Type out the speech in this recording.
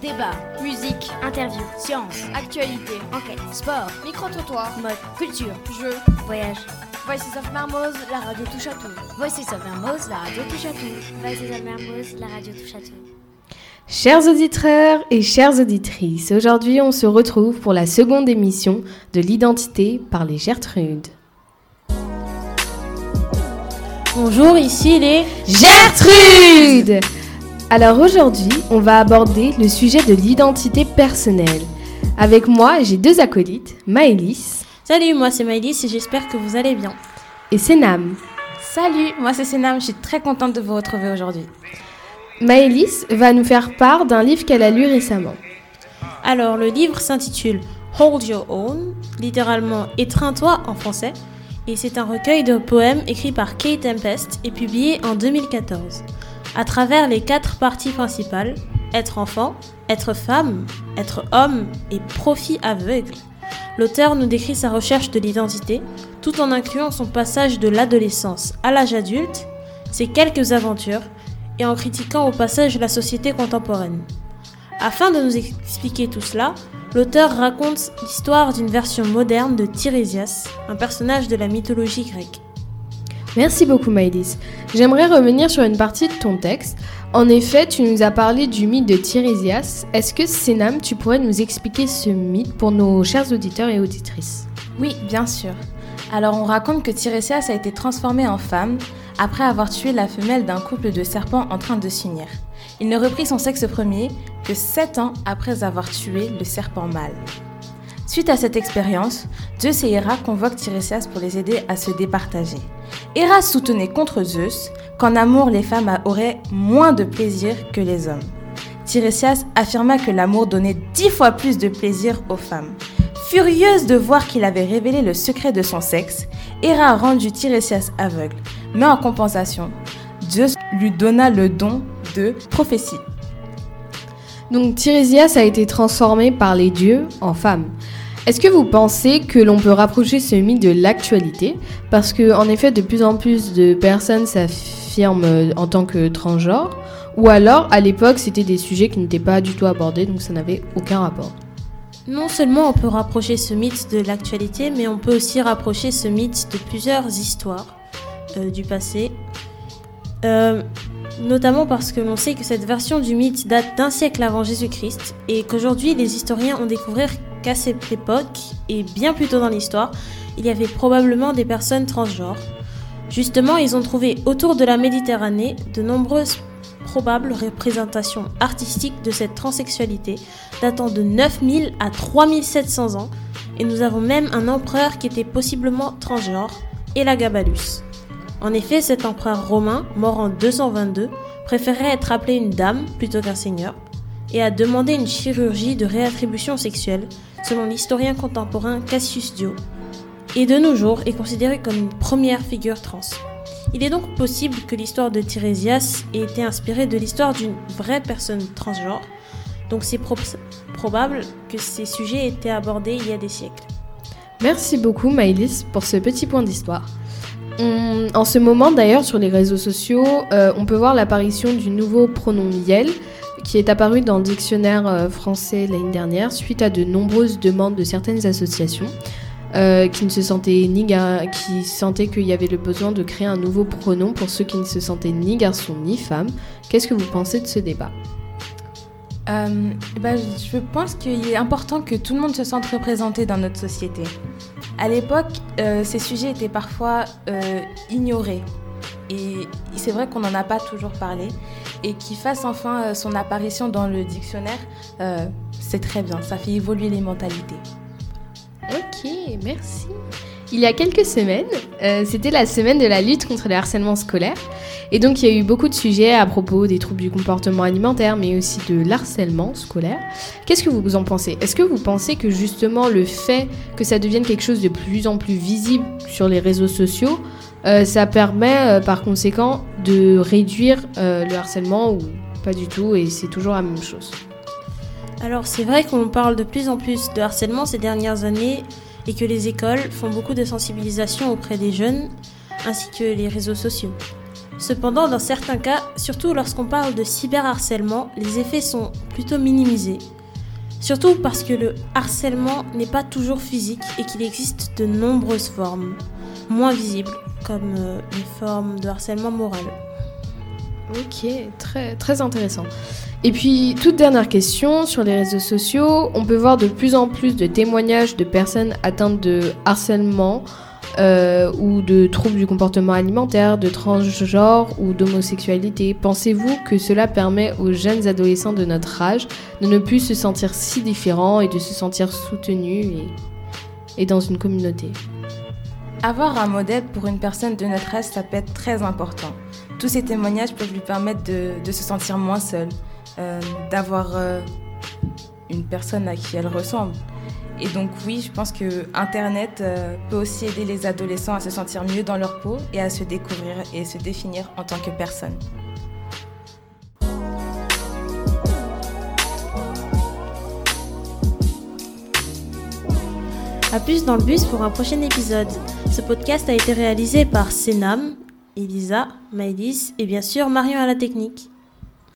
Débat, musique, interview, science, actualité, enquête, sport, micro-trottoir, mode, culture, jeux, voyage. Voices of Marmoz, la radio touche à tout. Voices of Mermoz, la radio touche à tout. Voices of Mermoz, la radio touche à tout. Chers auditeurs et chères auditrices, aujourd'hui on se retrouve pour la seconde émission de l'identité par les Gertrudes. Bonjour, ici les Gertrude Alors aujourd'hui, on va aborder le sujet de l'identité personnelle. Avec moi, j'ai deux acolytes, Maëlys Salut, moi c'est Maëlys et j'espère que vous allez bien. et Senam. Salut, moi c'est Senam, je suis très contente de vous retrouver aujourd'hui. Maëlys va nous faire part d'un livre qu'elle a lu récemment. Alors, le livre s'intitule Hold Your Own, littéralement Étreins-toi en français, et c'est un recueil de poèmes écrit par Kate Tempest et publié en 2014. À travers les quatre parties principales, être enfant, être femme, être homme et profit aveugle, l'auteur nous décrit sa recherche de l'identité, tout en incluant son passage de l'adolescence à l'âge adulte, ses quelques aventures, et en critiquant au passage la société contemporaine. Afin de nous expliquer tout cela, l'auteur raconte l'histoire d'une version moderne de Tirésias, un personnage de la mythologie grecque. Merci beaucoup Maëlys. J'aimerais revenir sur une partie de ton texte. En effet, tu nous as parlé du mythe de Tirésias. Est-ce que Sénam, tu pourrais nous expliquer ce mythe pour nos chers auditeurs et auditrices? Oui, bien sûr. Alors on raconte que Tirésias a été transformé en femme après avoir tué la femelle d'un couple de serpents en train de s'unir. Il ne reprit son sexe premier que sept ans après avoir tué le serpent mâle. Suite à cette expérience, Zeus et Héra convoquent Tirésias pour les aider à se départager. Héra soutenait contre Zeus qu'en amour les femmes auraient moins de plaisir que les hommes. Tirésias affirma que l'amour donnait dix fois plus de plaisir aux femmes. Furieuse de voir qu'il avait révélé le secret de son sexe, Héra a rendu Tirésias aveugle. Mais en compensation, Zeus lui donna le don de prophétie. Donc Tirésias a été transformé par les dieux en femme. Est-ce que vous pensez que l'on peut rapprocher ce mythe de l'actualité? Parce que en effet, de plus en plus de personnes s'affirment euh, en tant que transgenres, ou alors à l'époque c'était des sujets qui n'étaient pas du tout abordés, donc ça n'avait aucun rapport. Non seulement on peut rapprocher ce mythe de l'actualité, mais on peut aussi rapprocher ce mythe de plusieurs histoires euh, du passé. Euh, notamment parce que l'on sait que cette version du mythe date d'un siècle avant Jésus-Christ et qu'aujourd'hui les historiens ont découvert qu'à cette époque, et bien plus tôt dans l'histoire, il y avait probablement des personnes transgenres. Justement, ils ont trouvé autour de la Méditerranée de nombreuses probables représentations artistiques de cette transsexualité datant de 9000 à 3700 ans, et nous avons même un empereur qui était possiblement transgenre, Elagabalus. En effet, cet empereur romain, mort en 222, préférait être appelé une dame plutôt qu'un seigneur, et a demandé une chirurgie de réattribution sexuelle, selon l'historien contemporain Cassius Dio, et de nos jours est considéré comme une première figure trans. Il est donc possible que l'histoire de Tirésias ait été inspirée de l'histoire d'une vraie personne transgenre, donc c'est pro- probable que ces sujets aient été abordés il y a des siècles. Merci beaucoup Maëlys pour ce petit point d'histoire. En ce moment d'ailleurs sur les réseaux sociaux, euh, on peut voir l'apparition du nouveau pronom Yel qui est apparu dans le dictionnaire euh, français l'année dernière suite à de nombreuses demandes de certaines associations euh, qui ne se sentaient ni qui sentaient qu'il y avait le besoin de créer un nouveau pronom pour ceux qui ne se sentaient ni garçon ni femme. Qu'est-ce que vous pensez de ce débat? Euh, bah, je pense qu'il est important que tout le monde se sente représenté dans notre société. À l'époque, euh, ces sujets étaient parfois euh, ignorés. Et c'est vrai qu'on n'en a pas toujours parlé. Et qu'il fasse enfin euh, son apparition dans le dictionnaire, c'est très bien. Ça fait évoluer les mentalités. Ok, merci. Il y a quelques semaines, c'était la semaine de la lutte contre le harcèlement scolaire. Et donc, il y a eu beaucoup de sujets à propos des troubles du comportement alimentaire, mais aussi de l'harcèlement scolaire. Qu'est-ce que vous en pensez? Est-ce que vous pensez que justement le fait que ça devienne quelque chose de plus en plus visible sur les réseaux sociaux, euh, ça permet euh, par conséquent de réduire euh, le harcèlement ou pas du tout et c'est toujours la même chose? Alors c'est vrai qu'on parle de plus en plus de harcèlement ces dernières années et que les écoles font beaucoup de sensibilisation auprès des jeunes ainsi que les réseaux sociaux. Cependant, dans certains cas, surtout lorsqu'on parle de cyberharcèlement, les effets sont plutôt minimisés. Surtout parce que le harcèlement n'est pas toujours physique et qu'il existe de nombreuses formes, moins visibles, comme euh, les formes de harcèlement moral. Ok, très, très intéressant. Et puis, toute dernière question, sur les réseaux sociaux, on peut voir de plus en plus de témoignages de personnes atteintes de harcèlement euh, ou de troubles du comportement alimentaire, de transgenre ou d'homosexualité. Pensez-vous que cela permet aux jeunes adolescents de notre âge de ne plus se sentir si différents et de se sentir soutenus et, dans une communauté? Avoir un modèle pour une personne de notre âge, ça peut être très important. Tous ces témoignages peuvent lui permettre de, de se sentir moins seule, euh, d'avoir euh, une personne à qui elle ressemble. Et donc oui, je pense que Internet euh, peut aussi aider les adolescents à se sentir mieux dans leur peau et à se découvrir et se définir en tant que personne. A plus dans le bus pour un prochain épisode. Ce podcast a été réalisé par Senam, Elisa, Maëlys et bien sûr Marion à la technique.